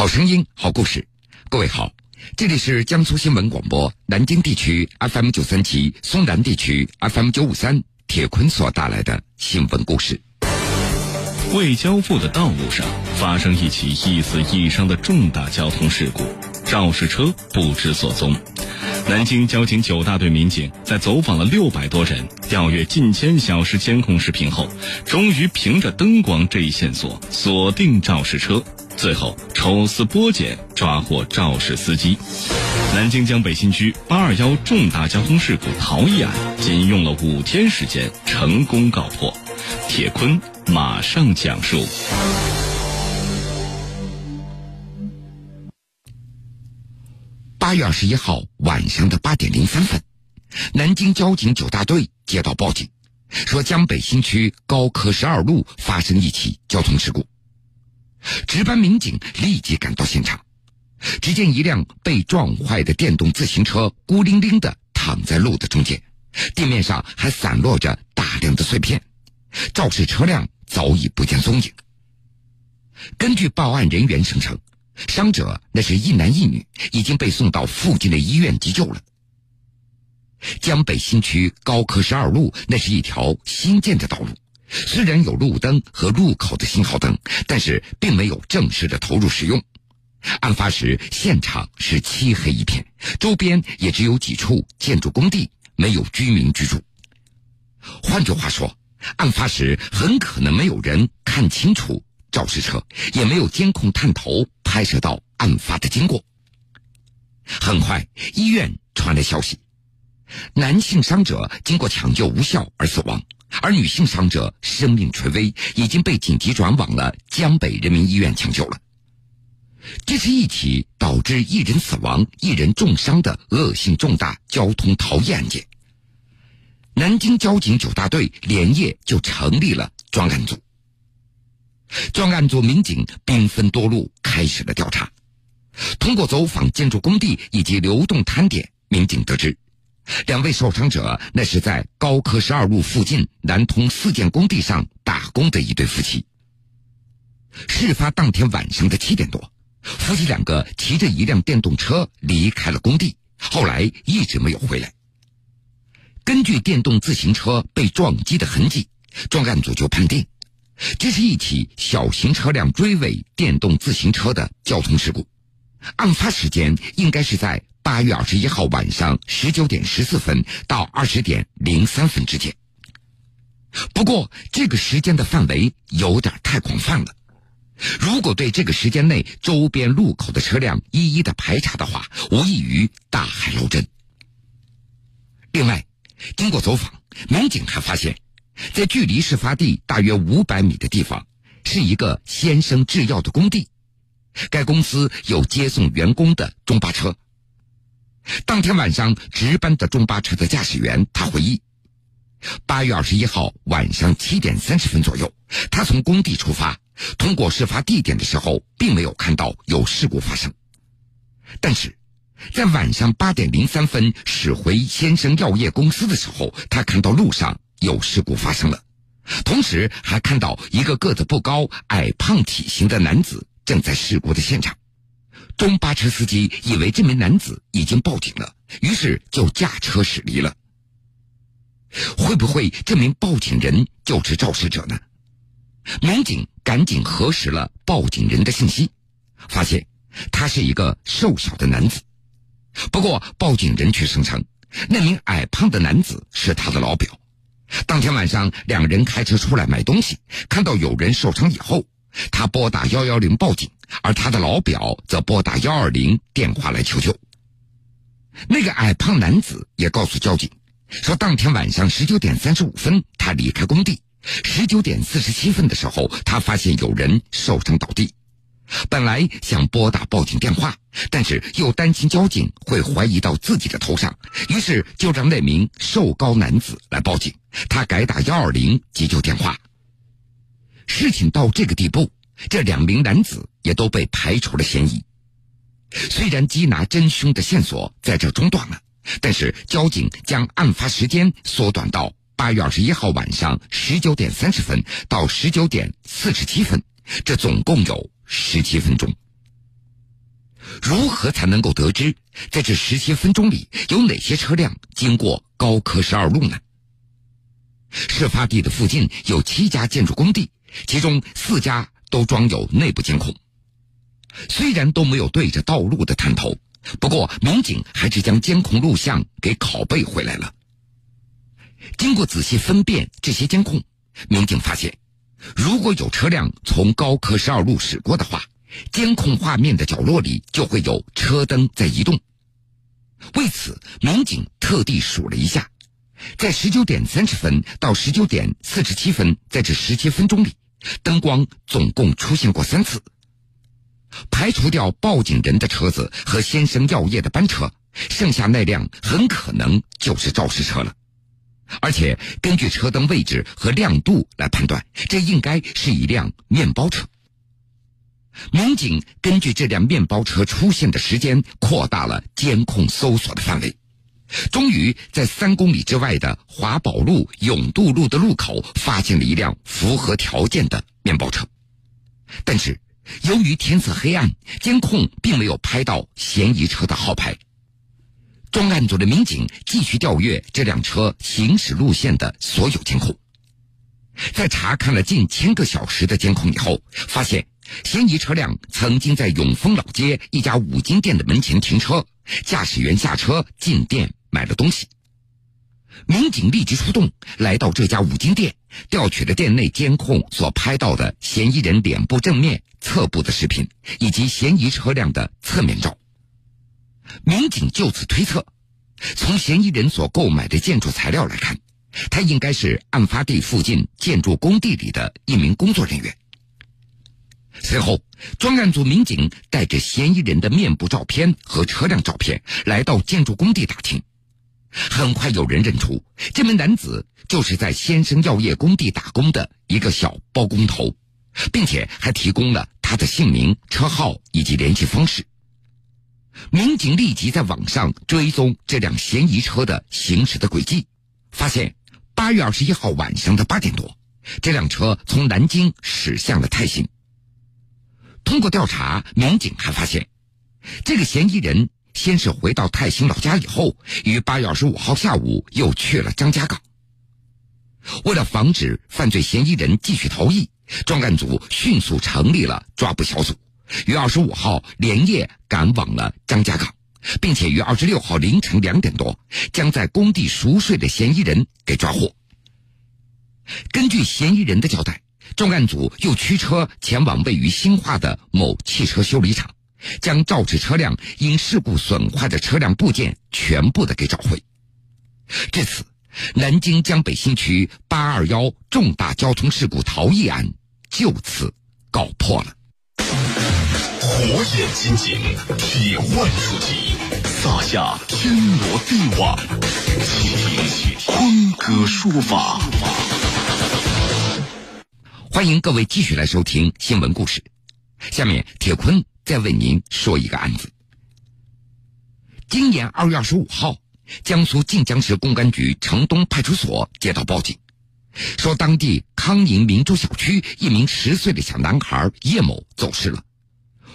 好声音，好故事。各位好，这里是江苏新闻广播南京地区 FM 九三七、松南地区 FM 九五三。铁坤所带来的新闻故事。未交付的道路上发生一起一死一伤的重大交通事故，肇事车不知所踪。南京交警九大队民警在走访了六百多人、调阅近千小时监控视频后，终于凭着灯光这一线索锁定肇事车。最后抽丝剥茧，抓获肇事司机。南京江北新区八二幺重大交通事故逃逸案，仅用了五天时间成功告破。铁坤马上讲述。八月二十一号晚上的八点零三分，南京交警九大队接到报警，说江北新区高科十二路发生一起交通事故。值班民警立即赶到现场，只见一辆被撞坏的电动自行车孤零零的躺在路的中间，地面上还散落着大量的碎片，肇事车辆早已不见踪影。根据报案人员声称，伤者那是一男一女，已经被送到附近的医院急救了。江北新区高科十二路那是一条新建的道路。虽然有路灯和路口的信号灯，但是并没有正式的投入使用。案发时现场是漆黑一片，周边也只有几处建筑工地，没有居民居住。换句话说，案发时很可能没有人看清楚肇事车，也没有监控探头拍摄到案发的经过。很快，医院传来消息，男性伤者经过抢救无效而死亡。而女性伤者生命垂危，已经被紧急转往了江北人民医院抢救了。这是一起导致一人死亡、一人重伤的恶性重大交通逃逸案件。南京交警九大队连夜就成立了专案组。专案组民警兵分多路，开始了调查。通过走访建筑工地以及流动摊点，民警得知。两位受伤者，那是在高科十二路附近南通四建工地上打工的一对夫妻。事发当天晚上的七点多，夫妻两个骑着一辆电动车离开了工地，后来一直没有回来。根据电动自行车被撞击的痕迹，专案组就判定，这是一起小型车辆追尾电动自行车的交通事故。案发时间应该是在。八月二十一号晚上十九点十四分到二十点零三分之间。不过，这个时间的范围有点太广泛了。如果对这个时间内周边路口的车辆一一的排查的话，无异于大海捞针。另外，经过走访，民警还发现，在距离事发地大约五百米的地方，是一个先生制药的工地。该公司有接送员工的中巴车。当天晚上值班的中巴车的驾驶员，他回忆，八月二十一号晚上七点三十分左右，他从工地出发，通过事发地点的时候，并没有看到有事故发生。但是，在晚上八点零三分驶回先生药业公司的时候，他看到路上有事故发生了，同时还看到一个个子不高、矮胖体型的男子正在事故的现场。中巴车司机以为这名男子已经报警了，于是就驾车驶离了。会不会这名报警人就是肇事者呢？民警赶紧核实了报警人的信息，发现他是一个瘦小的男子。不过报警人却声称，那名矮胖的男子是他的老表。当天晚上，两人开车出来买东西，看到有人受伤以后，他拨打幺幺零报警。而他的老表则拨打幺二零电话来求救。那个矮胖男子也告诉交警，说当天晚上十九点三十五分，他离开工地，十九点四十七分的时候，他发现有人受伤倒地。本来想拨打报警电话，但是又担心交警会怀疑到自己的头上，于是就让那名瘦高男子来报警。他改打幺二零急救电话。事情到这个地步。这两名男子也都被排除了嫌疑。虽然缉拿真凶的线索在这中断了，但是交警将案发时间缩短到八月二十一号晚上十九点三十分到十九点四十七分，这总共有十七分钟。如何才能够得知在这十七分钟里有哪些车辆经过高科十二路呢？事发地的附近有七家建筑工地，其中四家都装有内部监控。虽然都没有对着道路的探头，不过民警还是将监控录像给拷贝回来了。经过仔细分辨这些监控，民警发现，如果有车辆从高科十二路驶过的话。监控画面的角落里就会有车灯在移动。为此，民警特地数了一下，在十九点三十分到十九点四十七分，在这十七分钟里，灯光总共出现过三次。排除掉报警人的车子和先生药业的班车，剩下那辆很可能就是肇事车了。而且，根据车灯位置和亮度来判断，这应该是一辆面包车。民警根据这辆面包车出现的时间，扩大了监控搜索的范围，终于在三公里之外的华宝路永渡路的路口发现了一辆符合条件的面包车。但是，由于天色黑暗，监控并没有拍到嫌疑车的号牌。专案组的民警继续调阅这辆车行驶路线的所有监控，在查看了近千个小时的监控以后，发现。嫌疑车辆曾经在永丰老街一家五金店的门前停车，驾驶员下车进店买了东西。民警立即出动，来到这家五金店，调取了店内监控所拍到的嫌疑人脸部正面、侧部的视频，以及嫌疑车辆的侧面照。民警就此推测，从嫌疑人所购买的建筑材料来看，他应该是案发地附近建筑工地里的一名工作人员。随后，专案组民警带着嫌疑人的面部照片和车辆照片来到建筑工地打听。很快，有人认出这名男子就是在先生药业工地打工的一个小包工头，并且还提供了他的姓名、车号以及联系方式。民警立即在网上追踪这辆嫌疑车的行驶的轨迹，发现八月二十一号晚上的八点多，这辆车从南京驶向了泰兴。通过调查，民警还发现，这个嫌疑人先是回到泰兴老家，以后于八月二十五号下午又去了张家港。为了防止犯罪嫌疑人继续逃逸，专案组迅速成立了抓捕小组，于二十五号连夜赶往了张家港，并且于二十六号凌晨两点多，将在工地熟睡的嫌疑人给抓获。根据嫌疑人的交代。专案组又驱车前往位于兴化的某汽车修理厂，将肇事车辆因事故损坏的车辆部件全部的给找回。至此，南京江北新区八二幺重大交通事故逃逸案就此告破了。火眼金睛，铁腕出击，撒下天罗地网，倾听坤哥说法。欢迎各位继续来收听新闻故事。下面，铁坤再为您说一个案子。今年二月二十五号，江苏晋江市公安局城东派出所接到报警，说当地康宁明珠小区一名十岁的小男孩叶某走失了。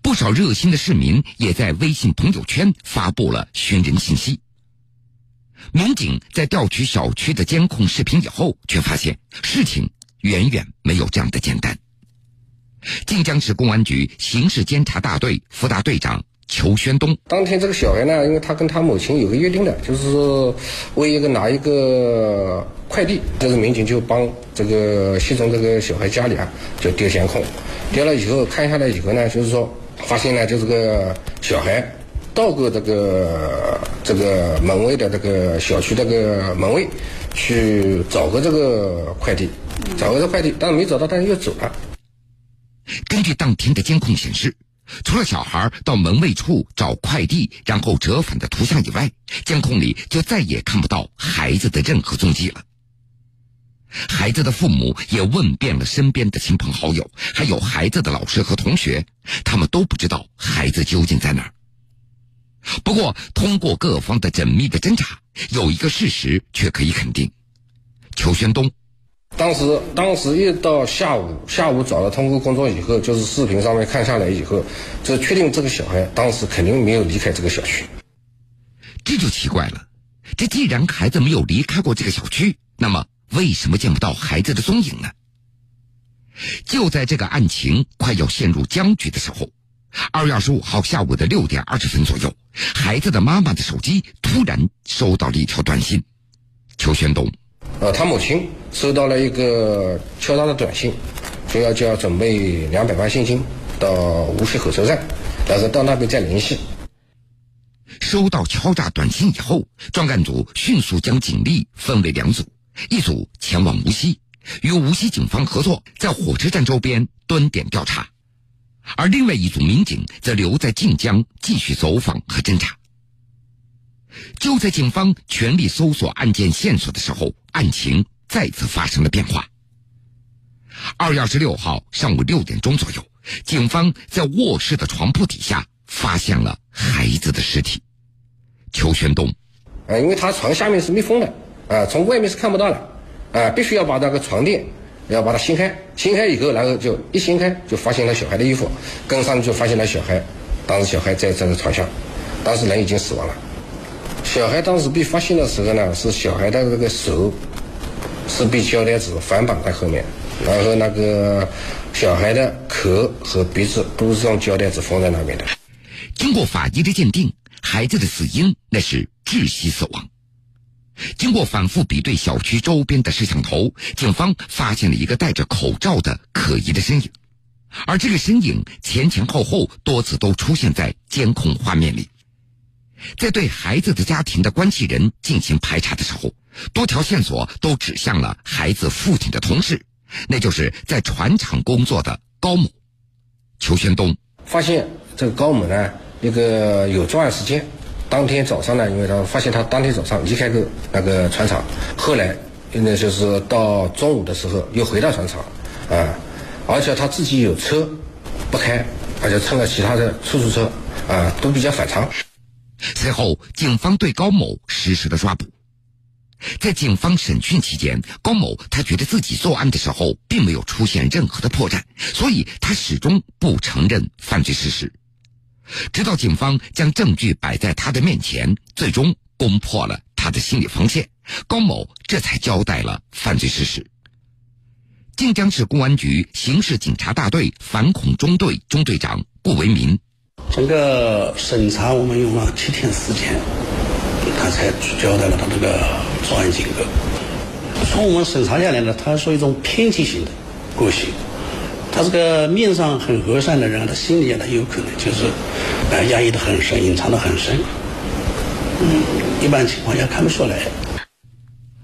不少热心的市民也在微信朋友圈发布了寻人信息。民警在调取小区的监控视频以后，却发现事情。远远没有这样的简单。晋江市公安局刑事监察大队副大队长裘宣东，当天这个小孩呢，因为他跟他母亲有个约定的，就是说为一个拿一个快递，这个民警就帮这个西中这个小孩家里啊，就调监控，调了以后看下来以后呢，就是说发现呢，就这个小孩到过这个这个门卫的这个小区这个门卫去找个这个快递。找过这快递，但是没找到，但是又走了。根据当天的监控显示，除了小孩到门卫处找快递然后折返的图像以外，监控里就再也看不到孩子的任何踪迹了。孩子的父母也问遍了身边的亲朋好友，还有孩子的老师和同学，他们都不知道孩子究竟在哪儿。不过，通过各方的缜密的侦查，有一个事实却可以肯定：裘宣东。当时，当时一到下午，下午找了通过工作以后，就是视频上面看下来以后，就确定这个小孩当时肯定没有离开这个小区。这就奇怪了，这既然孩子没有离开过这个小区，那么为什么见不到孩子的踪影呢？就在这个案情快要陷入僵局的时候，二月二十五号下午的六点二十分左右，孩子的妈妈的手机突然收到了一条短信：“邱宣东。”呃，他母亲收到了一个敲诈的短信，说要叫准备两百万现金到无锡火车站，然后到那边再联系。收到敲诈短信以后，专案组迅速将警力分为两组，一组前往无锡，与无锡警方合作，在火车站周边蹲点调查，而另外一组民警则留在晋江继续走访和侦查。就在警方全力搜索案件线索的时候，案情再次发生了变化。二月二十六号上午六点钟左右，警方在卧室的床铺底下发现了孩子的尸体。邱玄东，啊，因为他床下面是密封的，啊，从外面是看不到的，啊，必须要把那个床垫要把它掀开，掀开以后，然后就一掀开就发现了小孩的衣服，跟上就发现了小孩，当时小孩在这个床上，当时人已经死亡了。小孩当时被发现的时候呢，是小孩的这个手是被胶带纸反绑在后面，然后那个小孩的口和鼻子都是用胶带纸封在那边的。经过法医的鉴定，孩子的死因那是窒息死亡。经过反复比对小区周边的摄像头，警方发现了一个戴着口罩的可疑的身影，而这个身影前前后后多次都出现在监控画面里。在对孩子的家庭的关系人进行排查的时候，多条线索都指向了孩子父亲的同事，那就是在船厂工作的高某。邱宣东发现这个高某呢，那个有作案时间，当天早上呢，因为他发现他当天早上离开个那个船厂，后来那就是到中午的时候又回到船厂，啊，而且他自己有车不开，而且乘了其他的出租车，啊，都比较反常。随后，警方对高某实施了抓捕。在警方审讯期间，高某他觉得自己作案的时候并没有出现任何的破绽，所以他始终不承认犯罪事实。直到警方将证据摆在他的面前，最终攻破了他的心理防线，高某这才交代了犯罪事实。晋江市公安局刑事警察大队反恐中队中队长顾为民。整个审查我们用了七天时间，他才交代了他这个作案经过。从我们审查下来呢，他是一种偏激型的个性。他这个面上很和善的人，他心里呢有可能就是呃压抑的很深，隐藏的很深。嗯，一般情况下看不出来。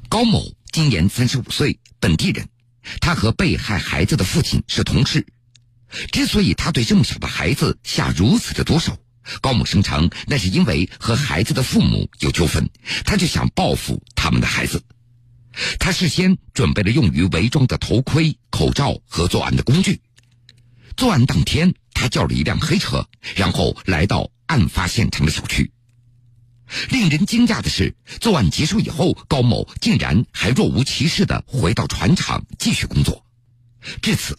高某今年三十五岁，本地人，他和被害孩子的父亲是同事。之所以他对这么小的孩子下如此的毒手，高某声称那是因为和孩子的父母有纠纷，他就想报复他们的孩子。他事先准备了用于伪装的头盔、口罩和作案的工具。作案当天，他叫了一辆黑车，然后来到案发现场的小区。令人惊讶的是，作案结束以后，高某竟然还若无其事的回到船厂继续工作。至此。